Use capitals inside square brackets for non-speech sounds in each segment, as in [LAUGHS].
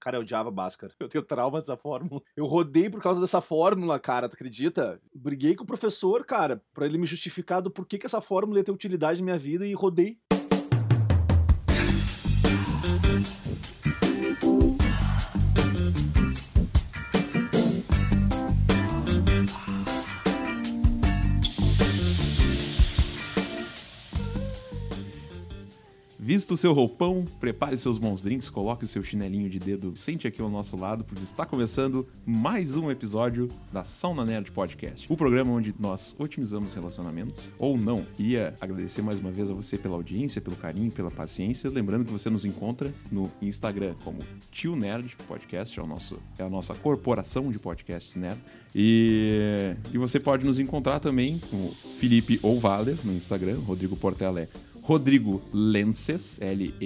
Cara, eu odiava Bhaskara. Eu tenho trauma dessa fórmula. Eu rodei por causa dessa fórmula, cara, tu acredita? Briguei com o professor, cara, pra ele me justificar do porquê que essa fórmula ia ter utilidade na minha vida e rodei. Visto o seu roupão, prepare seus bons drinks, coloque o seu chinelinho de dedo, sente aqui ao nosso lado, porque está começando mais um episódio da Sauna Nerd Podcast. O programa onde nós otimizamos relacionamentos, ou não. Queria agradecer mais uma vez a você pela audiência, pelo carinho, pela paciência. Lembrando que você nos encontra no Instagram como Tio Nerd Podcast, é, o nosso, é a nossa corporação de podcasts nerd. E, e você pode nos encontrar também com Felipe ou Valer no Instagram, Rodrigo Portela é Rodrigo Lenses, L-E-N-S-E-S,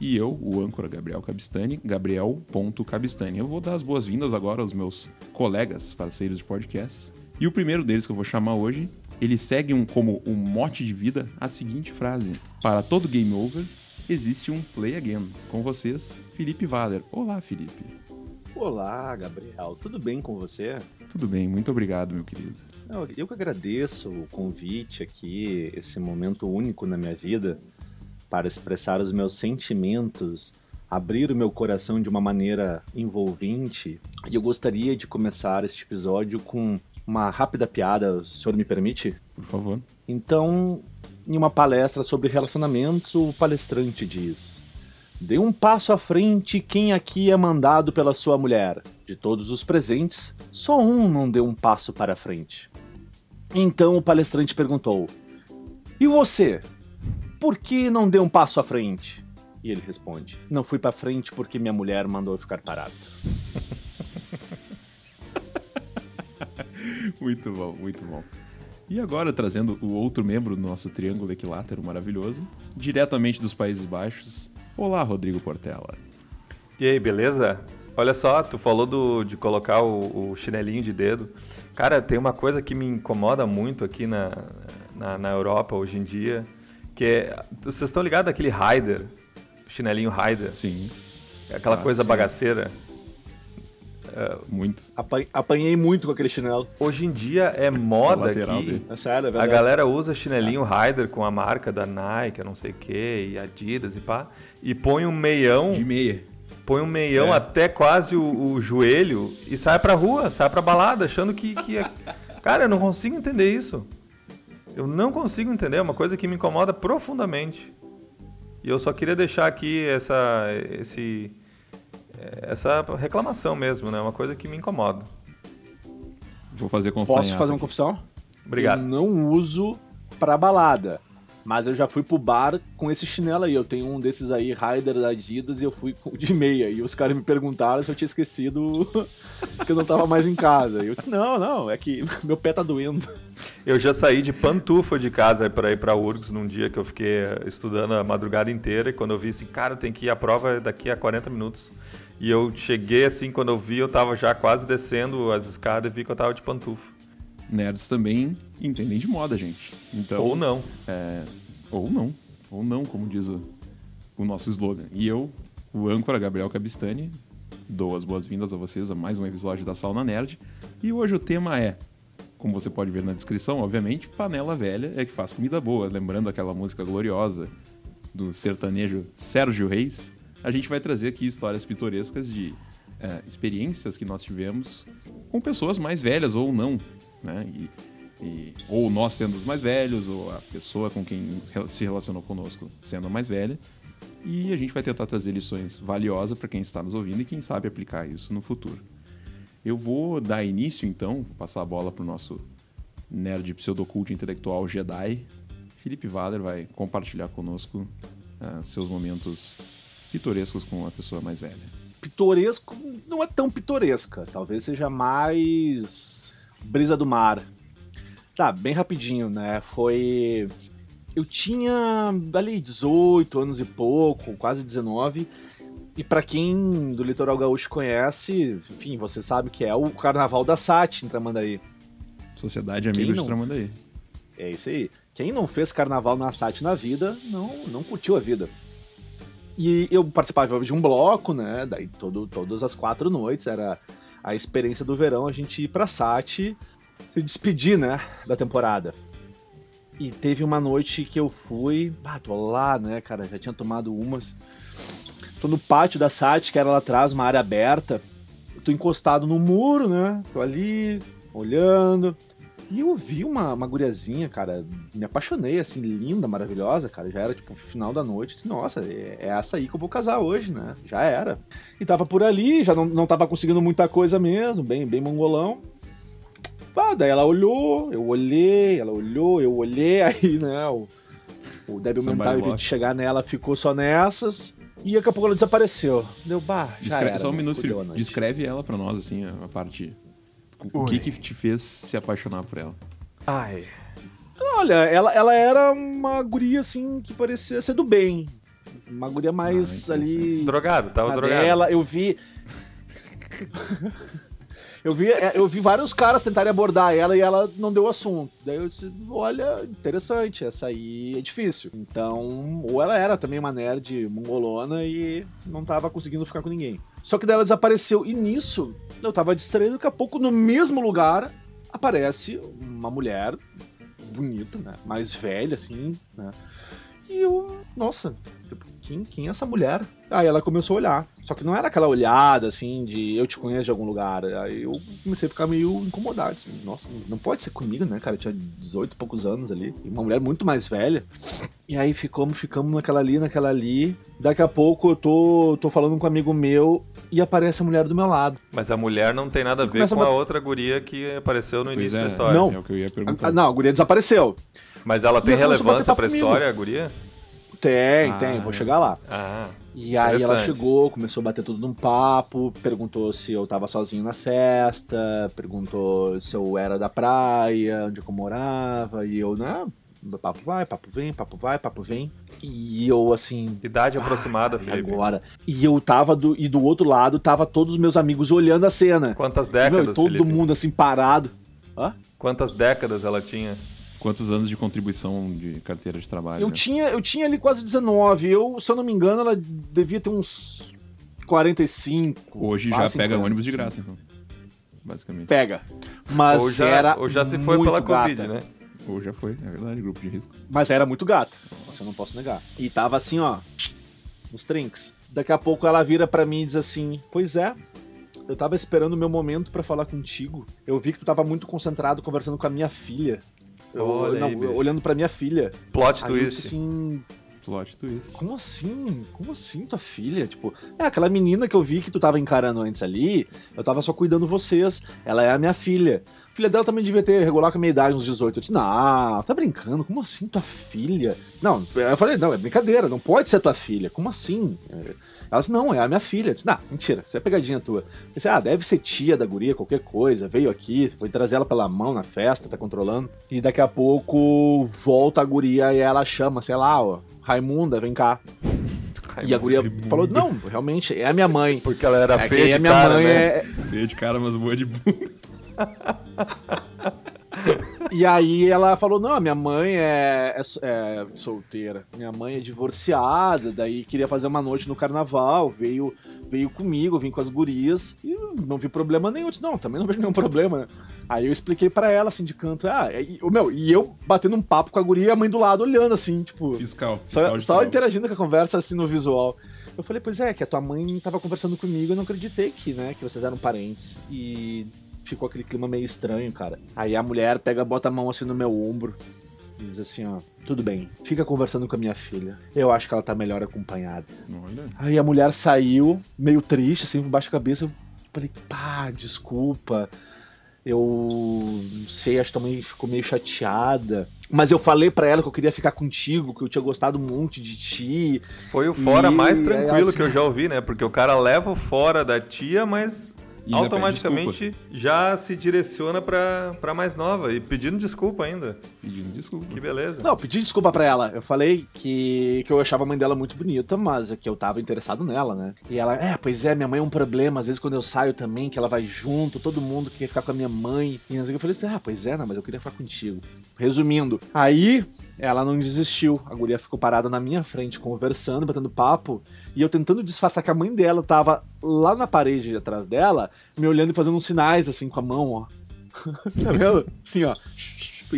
e eu, o âncora Gabriel Cabistani, gabriel.cabistani. Eu vou dar as boas-vindas agora aos meus colegas, parceiros de podcasts. E o primeiro deles que eu vou chamar hoje, ele segue um, como um mote de vida a seguinte frase: Para todo game over, existe um play again. Com vocês, Felipe Valer. Olá, Felipe. Olá, Gabriel. Tudo bem com você? Tudo bem, muito obrigado, meu querido. Eu, eu que agradeço o convite aqui, esse momento único na minha vida para expressar os meus sentimentos, abrir o meu coração de uma maneira envolvente. E eu gostaria de começar este episódio com uma rápida piada, o senhor me permite? Por favor. Então, em uma palestra sobre relacionamentos, o palestrante diz: Dê um passo à frente quem aqui é mandado pela sua mulher. De todos os presentes, só um não deu um passo para frente. Então o palestrante perguntou: E você? Por que não deu um passo à frente? E ele responde: Não fui para frente porque minha mulher mandou eu ficar parado. [LAUGHS] muito bom, muito bom. E agora, trazendo o outro membro do nosso triângulo equilátero maravilhoso, diretamente dos Países Baixos, Olá, Rodrigo Portela. E aí, beleza? Olha só, tu falou do, de colocar o, o, chinelinho de dedo. Cara, tem uma coisa que me incomoda muito aqui na, na, na Europa hoje em dia, que é... Vocês estão ligados àquele Raider? Chinelinho Raider? Sim. Aquela ah, coisa sim. bagaceira. É, muito. Apanhei muito com aquele chinelo. Hoje em dia é moda aqui. É sério, é a galera usa chinelinho é. Rider com a marca da Nike, não sei o que, e Adidas e pá. E põe um meião. De meia. Põe um meião é. até quase o, o, joelho e sai pra rua, sai pra balada, achando que, que é... [LAUGHS] Cara, eu não consigo entender isso. Eu não consigo entender, é uma coisa que me incomoda profundamente. E eu só queria deixar aqui essa, esse, essa reclamação mesmo, né? Uma coisa que me incomoda. Vou fazer constar Posso fazer uma confissão? Obrigado. Eu não uso pra balada. Mas eu já fui pro bar com esse chinelo aí. Eu tenho um desses aí, Rider da Adidas, e eu fui de meia. E os caras me perguntaram se eu tinha esquecido [LAUGHS] que eu não tava mais em casa. E eu disse, não, não, é que [LAUGHS] meu pé tá doendo. Eu já saí de pantufa de casa para ir pra URGS num dia que eu fiquei estudando a madrugada inteira. E quando eu vi assim, cara, tem que ir à prova daqui a 40 minutos. E eu cheguei assim, quando eu vi, eu tava já quase descendo as escadas e vi que eu tava de pantufa. Nerds também entendem de moda, gente. Então, ou não. É, ou não. Ou não, como diz o, o nosso slogan. E eu, o âncora Gabriel Cabistani, dou as boas-vindas a vocês a mais um episódio da Sauna Nerd. E hoje o tema é, como você pode ver na descrição, obviamente, panela velha é que faz comida boa. Lembrando aquela música gloriosa do sertanejo Sérgio Reis, a gente vai trazer aqui histórias pitorescas de é, experiências que nós tivemos com pessoas mais velhas ou não, né? E, e, ou nós sendo os mais velhos, ou a pessoa com quem se relacionou conosco sendo a mais velha. E a gente vai tentar trazer lições valiosas para quem está nos ouvindo e quem sabe aplicar isso no futuro. Eu vou dar início então, passar a bola para o nosso nerd pseudocult intelectual Jedi. Felipe Valer vai compartilhar conosco uh, seus momentos pitorescos com a pessoa mais velha? Pitoresco não é tão pitoresca. Talvez seja mais brisa do mar. Tá, bem rapidinho, né? Foi. Eu tinha ali 18 anos e pouco, quase 19. E para quem do litoral gaúcho conhece, enfim, você sabe que é o Carnaval da Sati em Tramandaí. Sociedade Amigos não... de Tramandaí. É isso aí. Quem não fez carnaval na Sati na vida, não, não curtiu a vida. E eu participava de um bloco, né? Daí todo, todas as quatro noites era a experiência do verão a gente ir pra Sati se despedir, né? Da temporada. E teve uma noite que eu fui, ah, tô lá, né, cara? Já tinha tomado umas. Tô no pátio da Sati, que era lá atrás, uma área aberta. Tô encostado no muro, né? Tô ali, olhando. E eu vi uma, uma guriazinha, cara, me apaixonei, assim, linda, maravilhosa, cara. Já era, tipo, final da noite. Disse, Nossa, é, é essa aí que eu vou casar hoje, né? Já era. E tava por ali, já não, não tava conseguindo muita coisa mesmo, bem, bem mongolão. Ah, daí ela olhou, eu olhei, ela olhou, eu olhei, [LAUGHS] aí, né, o, o débil mental, em vez de chegar nela, ficou só nessas. E daqui a pouco ela desapareceu. Deu, bah, já era, só um né? minuto. Descreve ela pra nós, assim, a parte. O Oi. que que te fez se apaixonar por ela? Ai. Olha, ela, ela era uma guria, assim, que parecia ser do bem. Uma guria mais Ah, ali... Drogado, tava na drogado. dela. Eu vi... [LAUGHS] eu vi... é, Eu vi vários caras tentarem abordar ela e ela não deu assunto. Daí eu disse, olha, interessante, essa aí é difícil. Então, ou ela era também uma nerd mongolona e não tava conseguindo ficar com ninguém. Só que daí ela desapareceu. E nisso, eu tava distraído, daqui a pouco, no mesmo lugar, aparece uma mulher bonita, né? Mais velha, assim, né? E eu, nossa, tipo, quem, quem é essa mulher? Aí ela começou a olhar. Só que não era aquela olhada, assim, de eu te conheço de algum lugar. Aí eu comecei a ficar meio incomodado, assim. Nossa, não pode ser comigo, né, cara? Eu tinha 18 e poucos anos ali. E uma mulher muito mais velha. E aí ficamos, ficamos naquela ali, naquela ali. Daqui a pouco eu tô, tô falando com um amigo meu e aparece a mulher do meu lado. Mas a mulher não tem nada a ver com a a outra guria que apareceu no Pois início é, da história. Não. É o que eu ia perguntar. não, a guria desapareceu. Mas ela tem E relevância pra comigo. história, a guria? Tem, Ah, tem, vou chegar lá. Ah. E aí ela chegou, começou a bater tudo num papo, perguntou se eu tava sozinho na festa, perguntou se eu era da praia, onde eu morava, e eu, não, papo vai, papo vem, papo vai, papo vem. E eu assim. Idade ah, aproximada, Felipe. agora. E eu tava do. E do outro lado tava todos os meus amigos olhando a cena. Quantas Meu, e décadas, todo Felipe? mundo assim parado. Hã? Quantas décadas ela tinha? Quantos anos de contribuição de carteira de trabalho? Eu né? tinha, eu tinha ali quase 19. Eu, se eu não me engano, ela devia ter uns 45. Hoje já quase pega 50, ônibus de graça, então. Basicamente. Pega. Mas ou, já, era ou já se foi muito pela gata. Covid, né? Ou já foi, é verdade, grupo de risco. Mas era muito gata. Você não posso negar. E tava assim, ó, nos trinks. Daqui a pouco ela vira pra mim e diz assim: Pois é, eu tava esperando o meu momento pra falar contigo. Eu vi que tu tava muito concentrado conversando com a minha filha. Eu, Olha não, aí, olhando pra minha filha. Plot twist. disse assim, Plot twist. como assim? Como assim, tua filha? Tipo, é aquela menina que eu vi que tu tava encarando antes ali, eu tava só cuidando vocês. Ela é a minha filha. A filha dela também devia ter regular com a minha idade, uns 18. Eu disse, não, tá brincando? Como assim, tua filha? Não, eu falei, não, é brincadeira, não pode ser tua filha. Como assim? Ela disse, não, é a minha filha. Eu disse, não, mentira, isso é pegadinha tua. Eu disse, ah, deve ser tia da guria, qualquer coisa. Veio aqui, foi trazer ela pela mão na festa, tá controlando. E daqui a pouco volta a guria e ela chama, sei lá, ó, Raimunda, vem cá. E a guria falou, não, realmente, é a minha mãe. Porque ela era É feia aí de a minha cara, mãe né? é. Feia de cara, mas boa de bunda. [LAUGHS] E aí ela falou: não, minha mãe é, é- é solteira, minha mãe é divorciada, daí queria fazer uma noite no carnaval, veio, veio comigo, vim com as gurias, e não vi problema nenhum. Eu disse, não, também não vejo nenhum problema, né? Aí eu expliquei pra ela, assim, de canto, ah, e, o meu, e eu batendo um papo com a guria e a mãe do lado olhando, assim, tipo. Fiscal. fiscal Só, só interagindo com a conversa assim no visual. Eu falei, pois é, que a tua mãe tava conversando comigo, eu não acreditei que, né, que vocês eram parentes. E ficou aquele clima meio estranho, cara. Aí a mulher pega, bota a mão assim no meu ombro e diz assim, ó, tudo bem, fica conversando com a minha filha. Eu acho que ela tá melhor acompanhada. Olha. Aí a mulher saiu, meio triste, assim, com baixa cabeça. Eu falei, pá, desculpa. Eu não sei, acho que também ficou meio chateada. Mas eu falei pra ela que eu queria ficar contigo, que eu tinha gostado muito de ti. Foi o fora E mais tranquilo assim- que eu já ouvi, né? Porque o cara leva o fora da tia, mas automaticamente já se direciona pra, pra mais nova e pedindo desculpa ainda. Pedindo desculpa. Que beleza. Não, pedi desculpa pra ela. Eu falei que, que eu achava a mãe dela muito bonita, mas que eu tava interessado nela, né? E ela, é, pois é, minha mãe é um problema. Às vezes quando eu saio também, que ela vai junto, todo mundo quer ficar com a minha mãe. E eu falei assim, ah, pois é, não, mas eu queria ficar contigo. Resumindo, aí ela não desistiu. A guria ficou parada na minha frente, conversando, batendo papo. e eu tentando disfarçar que a mãe dela tava lá na parede atrás dela, me olhando e fazendo uns sinais assim com a mão, ó. [LAUGHS] tá vendo? Assim, ó.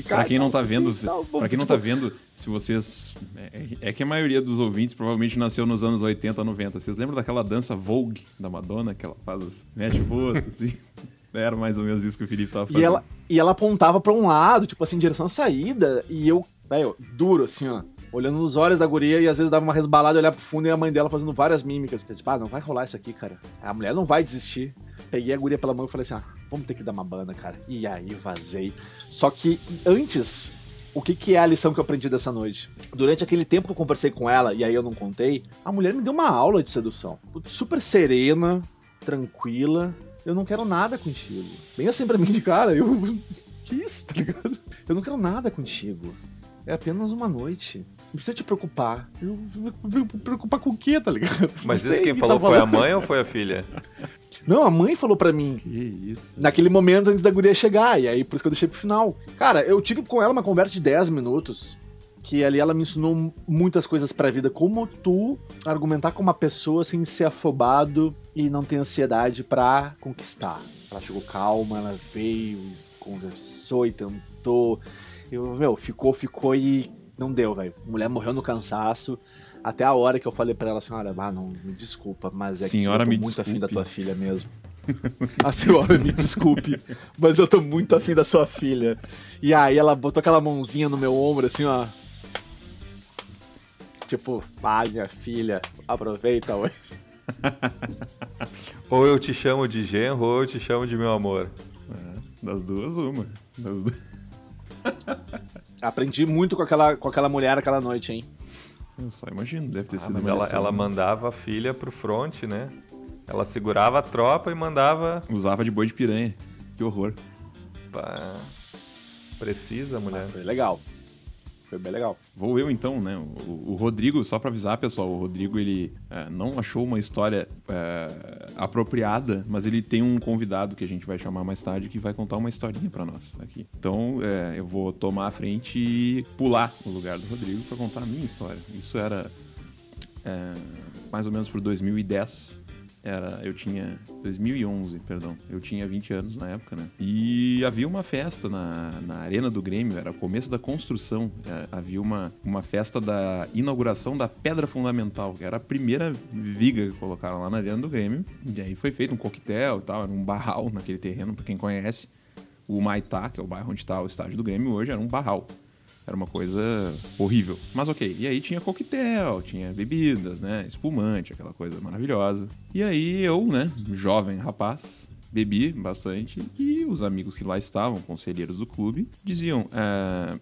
Pra quem não tá vendo, se, pra quem não tá vendo, se vocês. É, é, que a maioria dos ouvintes provavelmente nasceu nos anos 80, 90. Vocês lembram daquela dança Vogue da Madonna, que ela faz, mexe o rosto, assim? [LAUGHS] Era mais ou menos isso que o Felipe tava fazendo. E ela, e ela apontava pra um lado, tipo assim, em direção à saída, e eu, velho, duro, assim, ó olhando nos olhos da guria e às vezes dava uma resbalada, olhar pro fundo e a mãe dela fazendo várias mímicas. Eu disse, ah, não vai rolar isso aqui, cara. A mulher não vai desistir. Peguei a guria pela mão e falei assim, ah, vamos ter que dar uma banda, cara. E aí vazei. Só que antes, o que, que é a lição que eu aprendi dessa noite? Durante aquele tempo que eu conversei com ela, e aí eu não contei, a mulher me deu uma aula de sedução. Super serena, tranquila. Eu não quero nada contigo. Bem assim pra mim de cara, eu. [LAUGHS] Que isso, tá ligado? Eu não quero nada contigo. É apenas uma noite. Não precisa te preocupar. Eu, me preocupar com o quê, tá ligado? [LAUGHS] Mas isso quem falou tá foi a mãe ou foi a filha? [LAUGHS] Não, a mãe falou pra mim. Que isso. Naquele momento antes da guria chegar. E aí, por isso que eu deixei pro final. Cara, eu tive com ela uma conversa de 10 minutos. Que ali ela me ensinou muitas coisas pra vida. Como tu argumentar com uma pessoa sem ser afobado e não ter ansiedade pra conquistar. Ela chegou calma, ela veio, conversou e tentou eu, meu, ficou, ficou e não deu, velho. Mulher morreu no cansaço. Até a hora que eu falei pra ela, senhora, ah, não, me desculpa, mas é senhora, que eu tô muito desculpe. afim da tua filha mesmo. a [LAUGHS] senhora, me desculpe, mas eu tô muito afim da sua filha. E aí ela botou aquela mãozinha no meu ombro, assim, ó. Tipo, ai, minha filha, aproveita hoje. [LAUGHS] ou eu te chamo de genro, ou eu te chamo de meu amor. É, das duas, uma. Das duas. [LAUGHS] Aprendi muito com aquela, com aquela mulher aquela noite, hein? Eu só imagino, deve ter ah, sido. Mas ela, ela mandava a filha pro front, né? Ela segurava a tropa e mandava. Usava de boi de piranha. Que horror. Pá. Precisa, mulher. Ah, foi legal. Foi bem legal. Vou eu então, né? O, o Rodrigo, só para avisar, pessoal, o Rodrigo ele é, não achou uma história é, apropriada, mas ele tem um convidado que a gente vai chamar mais tarde que vai contar uma historinha para nós aqui. Então é, eu vou tomar a frente e pular no lugar do Rodrigo para contar a minha história. Isso era é, mais ou menos por 2010 era eu tinha 2011, perdão. Eu tinha 20 anos na época, né? E havia uma festa na, na arena do Grêmio, era o começo da construção. É, havia uma, uma festa da inauguração da Pedra Fundamental, que era a primeira viga que colocaram lá na arena do Grêmio. E aí foi feito um coquetel e tal, era um barral naquele terreno, para quem conhece. O Maitá, que é o bairro onde está o estádio do Grêmio hoje, era um barral. Era uma coisa horrível. Mas ok. E aí tinha coquetel, tinha bebidas, né? Espumante, aquela coisa maravilhosa. E aí eu, né, jovem rapaz, bebi bastante e os amigos que lá estavam, conselheiros do clube, diziam: é,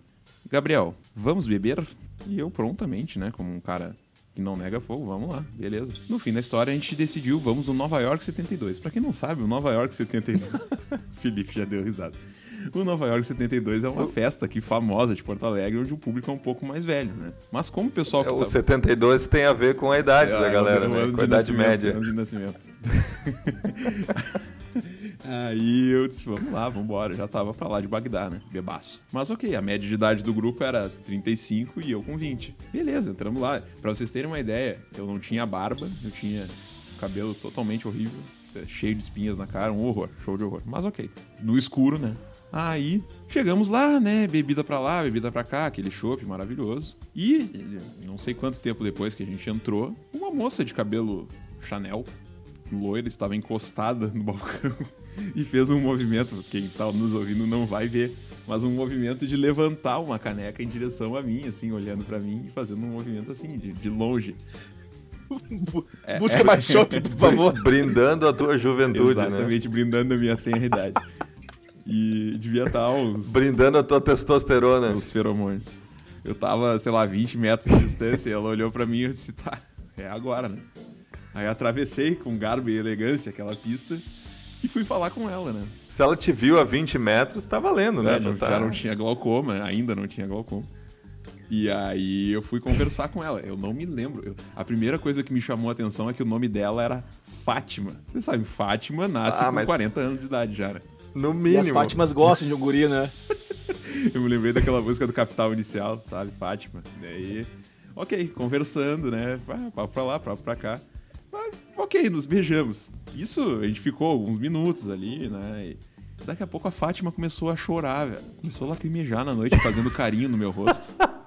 Gabriel, vamos beber? E eu prontamente, né, como um cara que não nega fogo, vamos lá, beleza. No fim da história a gente decidiu, vamos no Nova York 72. Para quem não sabe, o Nova York 72. [LAUGHS] Felipe já deu risada. O Nova York 72 é uma festa aqui famosa de Porto Alegre, onde o público é um pouco mais velho, né? Mas como o pessoal. É, o 72 tem a ver com a idade é, da galera, né? Com a idade média. Ano de nascimento. [LAUGHS] Aí eu disse, vamos lá, vamos embora. Já tava pra lá de Bagdá, né? Bebaço. Mas ok, a média de idade do grupo era 35 e eu com 20. Beleza, entramos lá. Pra vocês terem uma ideia, eu não tinha barba, eu tinha cabelo totalmente horrível, cheio de espinhas na cara, um horror, show de horror. Mas ok, no escuro, né? Aí chegamos lá, né? Bebida pra lá, bebida pra cá, aquele chopp maravilhoso. E não sei quanto tempo depois que a gente entrou, uma moça de cabelo Chanel, loira, estava encostada no [LAUGHS] balcão e fez um movimento. Quem tá nos ouvindo não vai ver, mas um movimento de levantar uma caneca em direção a mim, assim, olhando para mim e fazendo um movimento assim, de, de longe. [LAUGHS] É, Busca é, mais chopp, por [LAUGHS] favor. Brindando a tua juventude, Exatamente, né? Exatamente, brindando a minha tenra idade. E devia estar uns. Brindando a tua testosterona. Os feromônios. Eu tava, sei lá, 20 metros de distância e ela olhou para mim e disse: tá, é agora, né? Aí atravessei com garbo e elegância aquela pista e fui falar com ela, né? Se ela te viu a 20 metros, tá valendo, né? É, já, tá... já não tinha glaucoma, ainda não tinha glaucoma. E aí eu fui conversar com ela. Eu não me lembro. Eu, a primeira coisa que me chamou a atenção é que o nome dela era Fátima. Você sabe, Fátima nasce ah, com mas... 40 anos de idade já. Né? No mínimo. E as Fátimas gostam de um guri, né? [LAUGHS] eu me lembrei daquela música do Capital Inicial, sabe? Fátima. Daí. ok, conversando, né? Papo pra lá, papo pra cá. Mas, ok, nos beijamos. Isso, a gente ficou alguns minutos ali, né? E daqui a pouco a Fátima começou a chorar, velho. Começou a lacrimejar na noite, fazendo carinho no meu rosto. [LAUGHS]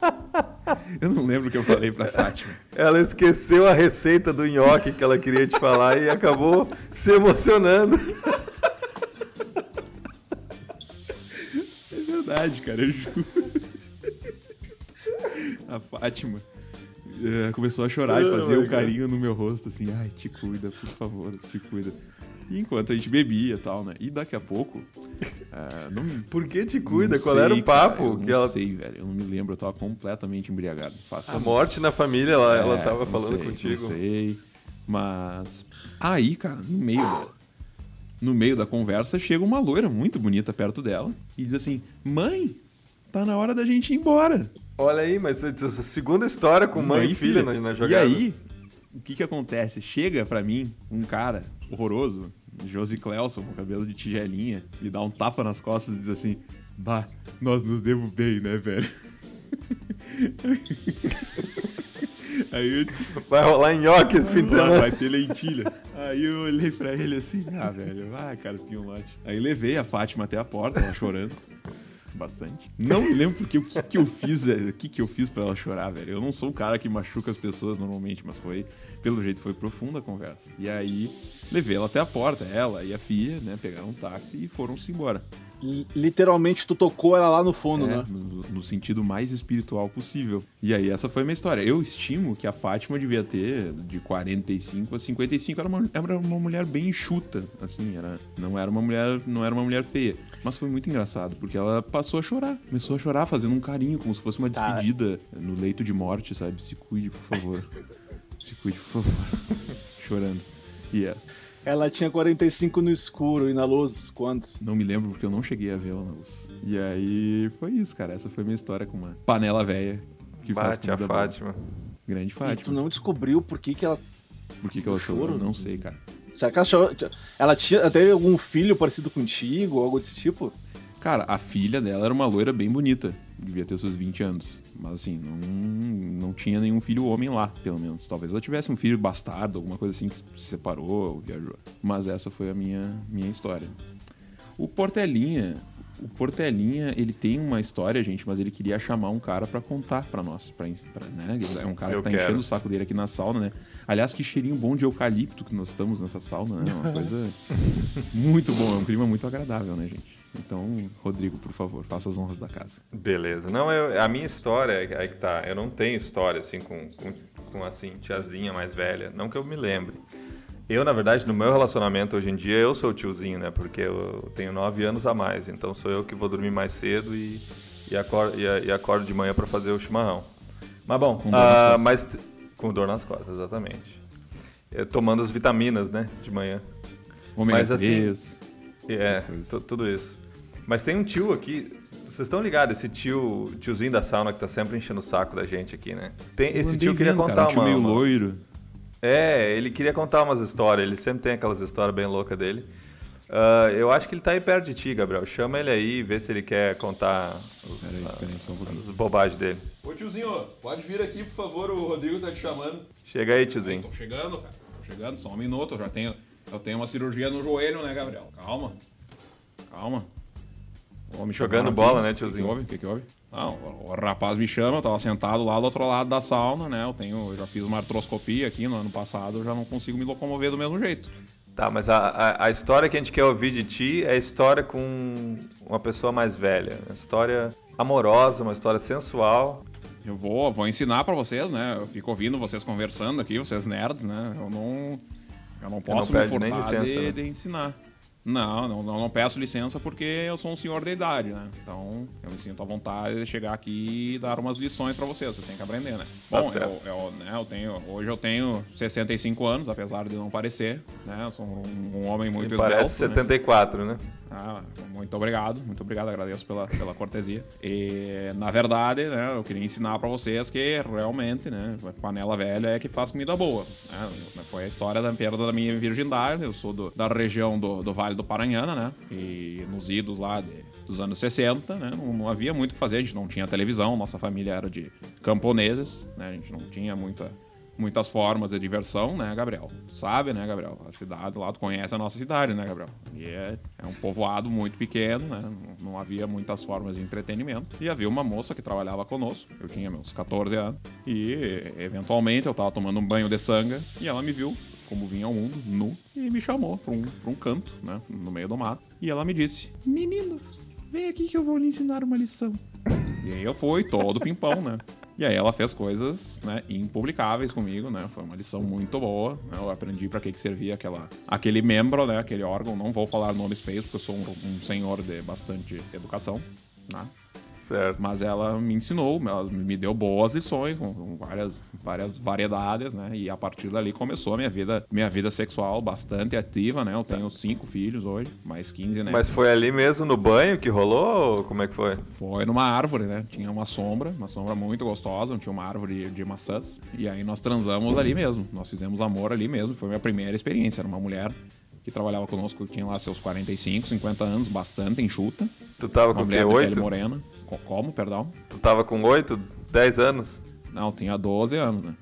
Eu não lembro o que eu falei pra Fátima. Ela esqueceu a receita do nhoque que ela queria te falar e acabou se emocionando. [LAUGHS] verdade, cara, eu juro. [LAUGHS] A Fátima eh, começou a chorar e fazer um carinho no meu rosto, assim, ai, te cuida, por favor, te cuida. E enquanto a gente bebia e tal, né? E daqui a pouco. eh, não, [LAUGHS] Por que te cuida? Qual era sei, o papo? cara, eu que não ela... sei, velho. Eu não me lembro, eu tava completamente embriagado. A morte na família, ela, ela É, tava não falando sei, contigo. Não sei. Mas. Aí, cara, no meio. No meio da conversa, chega uma loira muito bonita perto dela e diz assim: Mãe, tá na hora da gente ir embora. Olha aí, mas essa segunda história com mãe, e filha, na, na E jogada. aí, o que que acontece? Chega pra mim um cara horroroso, Josi Clelson, com cabelo de tigelinha, e dá um tapa nas costas e diz assim: Bah, nós nos demos bem, né, velho? [LAUGHS] aí eu disse, Vai rolar nhoque esse fim de semana. vai ter lentilha. Aí eu olhei pra ele assim, ah, velho, vai, cara, lote. Aí levei a Fátima até a porta, ela chorando. Bastante. Não me lembro porque o que, que eu fiz, é, o que, que eu fiz pra ela chorar, velho. Eu não sou o cara que machuca as pessoas normalmente, mas foi, pelo jeito, foi profunda a conversa. E aí, levei ela até a porta, ela e a filha, né, pegaram um táxi e foram-se embora. Literalmente, tu tocou ela lá no fundo, É, né? no, no sentido mais espiritual possível. E aí, essa foi a minha história. Eu estimo que a Fátima devia ter de 45 a 55. Era uma, era uma mulher bem enxuta, assim. Era, não, era uma mulher, não era uma mulher feia. Mas foi muito engraçado, porque ela passou a chorar. Começou a chorar, fazendo um carinho, como se fosse uma Tá. despedida no leito de morte, sabe? Se cuide, por favor. [LAUGHS] Se cuide, por favor. [LAUGHS] Chorando. E é. Ela tinha 45 no escuro e na luz, quantos? Não me lembro porque eu não cheguei a vê-la na luz. E aí foi isso, cara. Essa foi minha história com uma panela velha que faz Bate a comida boa. Fátima. Grande E tu Fátima. não descobriu por que, que ela. Por que, que ela chorou? Choro? Não sei, cara. Será que ela chorou? Ela tinha até algum filho parecido contigo, algo desse tipo? Cara, a filha dela era uma loira bem bonita. Devia ter seus 20 anos. Mas assim, não, não tinha nenhum filho homem lá, pelo menos. Talvez ela tivesse um filho bastardo, alguma coisa assim, que se separou ou viajou. Mas essa foi a minha, minha história. O Portelinha. O Portelinha, ele tem uma história, gente, mas ele queria chamar um cara pra contar pra nós. Pra, pra, né? É um cara Eu que tá quero. enchendo o saco dele aqui na sauna, né? Aliás, que cheirinho bom de eucalipto que nós estamos nessa sauna, né? Uma [LAUGHS] coisa muito bom, é um clima muito agradável, né, gente? Então, Rodrigo, por favor, faça as honras da casa. Beleza. Não, eu, a minha história, é aí que tá. Eu não tenho história, assim, com, com, com, assim, tiazinha mais velha. Não que eu me lembre. Eu, na verdade, no meu relacionamento hoje em dia, eu sou o tiozinho, né? Porque eu tenho nove anos a mais. Então sou eu que vou dormir mais cedo e, e, acordo, e, e acordo de manhã para fazer o chimarrão. Mas bom, Com ah, mas com dor nas costas, exatamente. Eu tomando as vitaminas, né? De manhã. Ômega Mas, assim, 3. É, tudo isso. Mas tem um tio aqui. Vocês estão ligados, esse tio, tiozinho da sauna que tá sempre enchendo o saco da gente aqui, né? Tem, Eu esse tio queria vendo, contar cara, um tio uma. meio uma- loiro. É, ele queria contar umas histórias, ele sempre tem aquelas histórias bem loucas dele. Ah, eu acho que ele tá aí perto de ti, Gabriel. Chama ele aí, vê se ele quer contar os- Peraí, ah, peraí, um as bobagens dele. Ô tiozinho, pode vir aqui, por favor, o Rodrigo tá te chamando. Chega aí, tiozinho. Tô chegando, cara. Tô chegando, só um minuto. Eu já tenho, eu tenho uma cirurgia no joelho, né, Gabriel? Calma. Calma. Me Jogando bola, né, O que tiozinho? que houve? O que, que houve? Não, o, o rapaz me chama, eu tava sentado lá do outro lado da sauna, né? Eu tenho, eu já fiz uma artroscopia aqui no ano passado, eu já não consigo me locomover do mesmo jeito. Tá, mas a, a, a história que a gente quer ouvir de ti é a história com uma pessoa mais velha. Uma história amorosa, uma história sensual. Eu vou, vou ensinar pra vocês, né? Eu fico ouvindo vocês conversando aqui, vocês nerds, né? Eu não, eu não posso me pede nem furtar licença, de, né? de ensinar. Não, não, não, peço licença porque eu sou um senhor de idade, né? Então eu me sinto à vontade de chegar aqui e dar umas lições pra vocês. Vocês têm que aprender, né? Tá Bom, eu, eu, né, eu tenho, hoje eu tenho 65 anos, apesar de não parecer, né? Eu sou um, um homem muito Parece esbelto, né? 74, né? Ah, muito obrigado, muito obrigado, agradeço pela, pela cortesia. E, na verdade, né, eu queria ensinar para vocês que realmente, né, panela velha é que faz comida boa. Né? Foi a história da perda da minha virgindade, eu sou do, da região do, do Vale do Paranhana, né, e nos idos lá de, dos anos 60, né, não, não havia muito o que fazer, a gente não tinha televisão, nossa família era de camponeses, né, a gente não tinha muita muitas formas de diversão, né, Gabriel? Tu sabe, né, Gabriel? A cidade lá, tu conhece a nossa cidade, né, Gabriel? E é, é um povoado muito pequeno, né? Não, não, havia muitas formas de entretenimento. E havia uma moça que trabalhava conosco, eu tinha meus 14 anos, e eventualmente eu tava tomando um banho de sangue e ela me viu como vinha ao mundo, nu, e me chamou pra um, pra um canto, né, no meio do mato. E ela me disse: Menino, vem aqui que eu vou lhe ensinar uma lição. E aí eu fui, todo pimpão, né? E aí ela fez coisas, né, impublicáveis comigo, né? Foi uma lição muito boa. Né? Eu aprendi para que, que servia aquela, aquele membro, né? Aquele órgão. Não vou falar nomes feios, porque eu sou um, um senhor de bastante educação, né? Certo. Mas ela me ensinou, ela me deu boas lições, com várias, várias variedades, né? E a partir dali começou a minha vida, minha vida sexual bastante ativa, né? Eu tenho cinco filhos hoje, mais 15 né? Mas foi ali mesmo no banho que rolou? Ou como é que foi? Foi numa árvore, né? Tinha uma sombra, uma sombra muito gostosa, tinha uma árvore de maçãs. E aí nós transamos ali mesmo. Nós fizemos amor ali mesmo. Foi minha primeira experiência. Era uma mulher que trabalhava conosco, tinha lá seus 45, 50 anos, bastante enxuta. Tu tava com o quê? Oito? morena. Como, perdão? Tu tava com 8, 10 anos? Não, tinha 12 anos, né?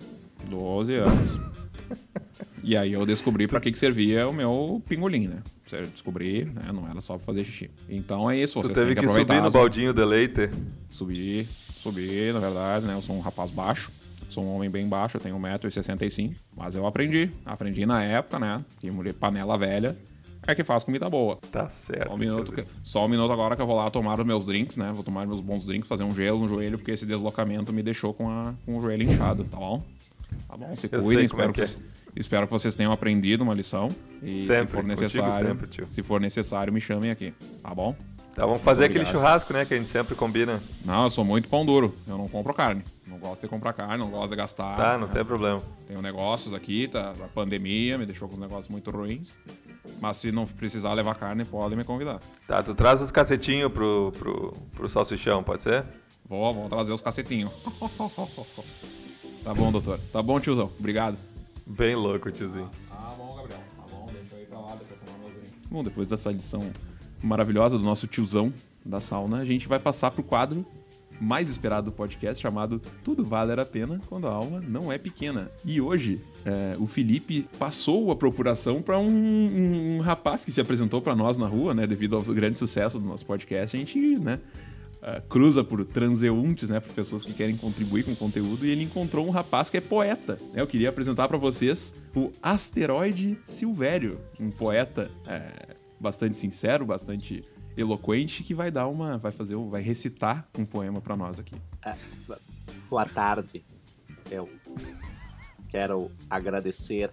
12 anos. [LAUGHS] e aí eu descobri para que, que servia o meu pingolim, né? Descobri, né? Não era só pra fazer xixi. Então é isso, vocês tu teve que, que subir no baldinho de leite? Subi, subi, na verdade, né? Eu sou um rapaz baixo. Sou um homem bem baixo, eu tenho 1,65m. Mas eu aprendi. Aprendi na época, né? Que mulher panela velha é que faz comida boa. Tá certo. Só um, minuto, só um minuto agora que eu vou lá tomar os meus drinks, né? Vou tomar meus bons drinks, fazer um gelo no joelho, porque esse deslocamento me deixou com, a, com o joelho inchado, tá bom? Tá bom, se cuidem, espero, é que, é. espero que vocês tenham aprendido uma lição. E sempre, se for necessário, sempre, se for necessário, me chamem aqui, tá bom? Tá, vamos fazer aquele churrasco, né? Que a gente sempre combina. Não, eu sou muito pão duro. Eu não compro carne. Não gosto de comprar carne, não gosto de gastar. Tá, não né? tem problema. Tenho negócios aqui, tá? A pandemia me deixou com negócios muito ruins. Mas se não precisar levar carne, pode me convidar. Tá, tu traz os cacetinhos pro, pro, pro salsichão, pode ser? Vou, vou trazer os cacetinhos. tá bom, doutor. Tá bom, tiozão. Obrigado. Bem louco, tiozinho. Tá bom, Gabriel. Tá bom, deixa eu ir pra lá, eu tomar meu Bom, depois dessa lição maravilhosa do nosso tiozão da sauna, a gente vai passar pro quadro mais esperado do podcast, chamado Tudo Vale a Pena Quando a Alma Não É Pequena. E hoje, é, o Felipe passou a procuração para um, um, um, rapaz que se apresentou para nós na rua, né? Devido ao grande sucesso do nosso podcast, a gente, né? Uh, cruza por transeuntes, né, por pessoas que querem contribuir com o conteúdo, e ele encontrou um rapaz que é poeta. Né? Eu queria apresentar para vocês o Asteroide Silvério, um poeta é, bastante sincero, bastante eloquente, que vai dar uma, vai fazer, vai recitar um poema para nós aqui. É, boa tarde. Eu quero agradecer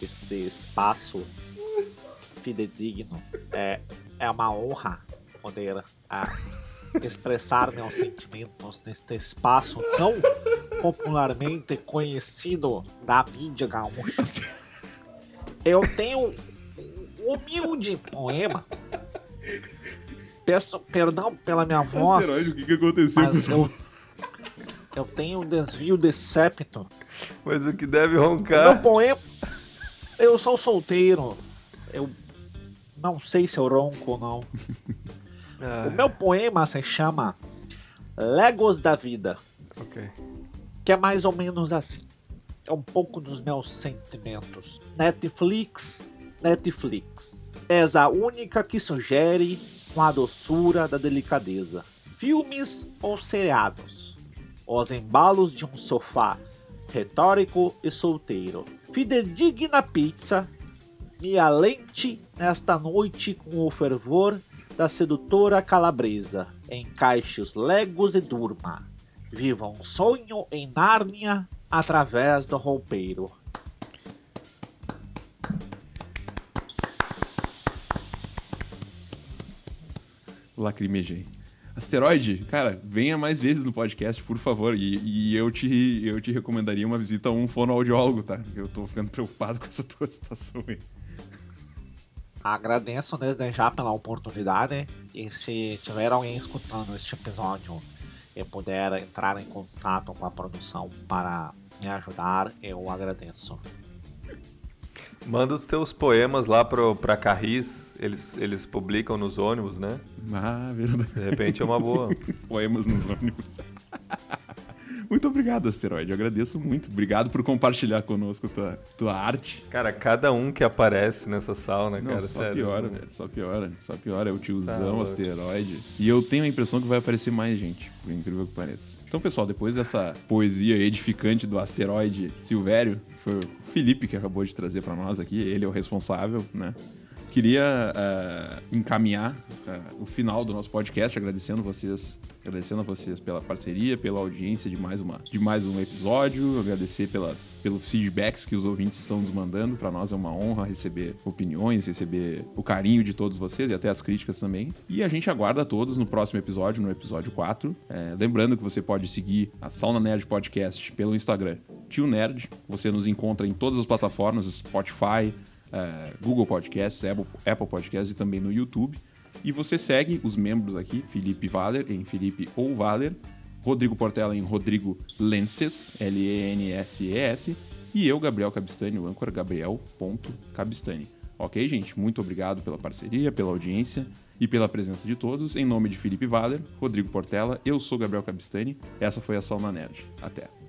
este espaço fidedigno. É, é uma honra poder é, expressar meus sentimentos neste espaço tão popularmente conhecido da mídia gaúcha. [LAUGHS] Eu tenho humilde poema. Peço perdão pela minha voz. Asteroide, o que, que aconteceu mas com eu, eu tenho um desvio de septo. Mas o que deve roncar. Meu poema. Eu sou solteiro. Eu não sei se eu ronco ou não. Ah. O meu poema se chama Legos da Vida. Ok. Que é mais ou menos assim. É um pouco dos meus sentimentos. Netflix Netflix. És a única que sugere com a doçura da delicadeza. Filmes ou seriados. Os embalos de um sofá retórico e solteiro. Fidedigna pizza me alente nesta noite com o fervor da sedutora calabresa. Encaixe os legos e durma. Viva um sonho em Nárnia através do roupeiro. Lacrimejei. Asteroide, cara, venha mais vezes no podcast, por favor. E, e, eu, te, eu te recomendaria uma visita a um fonoaudiólogo, tá? Eu tô ficando preocupado com essa [LAUGHS] tua situação aí. Agradeço desde já pela oportunidade e se tiver alguém escutando este episódio e puder entrar em contato com a produção para me ajudar, eu agradeço. Manda os teus poemas lá pro, pra Carris, eles, eles publicam nos ônibus, né? Ah, verdade. De repente é uma boa. [LAUGHS] Poemas nos ônibus. Muito obrigado, Asteroide. Eu agradeço muito. Obrigado por compartilhar conosco tua, tua arte. Cara, cada um que aparece nessa sauna, Não, cara, só sério. piora, velho. Só piora. Só piora. É o Tá tiozão, louco. asteroide. E eu tenho a impressão que vai aparecer mais gente, por incrível que pareça. Então, pessoal, depois dessa poesia edificante do asteroide Silvério, foi o Felipe que acabou de trazer pra nós aqui, ele é o responsável, né? Queria eh, encaminhar eh, o final do nosso podcast, agradecendo vocês, agradecendo a vocês pela parceria, pela audiência de mais uma, de mais um episódio, agradecer pelas, pelos feedbacks que os ouvintes estão nos mandando. Para nós é uma honra receber opiniões, receber o carinho de todos vocês e até as críticas também. E a gente aguarda todos no próximo episódio, no episódio 4. Eh, lembrando que você pode seguir a Sauna Nerd Podcast pelo Instagram, Tio Nerd. Você nos encontra em todas as plataformas, Spotify, eh, Google Podcasts, Apple, Apple Podcasts e também no YouTube. E você segue os membros aqui, Felipe Valer em Felipe ou Valer, Rodrigo Portela em Rodrigo Lenses, L-E-N-S-E-S, e eu, Gabriel Cabistani, o âncora Gabriel.cabistani. Ok, gente? Muito obrigado pela parceria, pela audiência e pela presença de todos. Em nome de Felipe Valer, Rodrigo Portela, eu sou Gabriel Cabistani. Essa foi a Sauna Nerd. Até.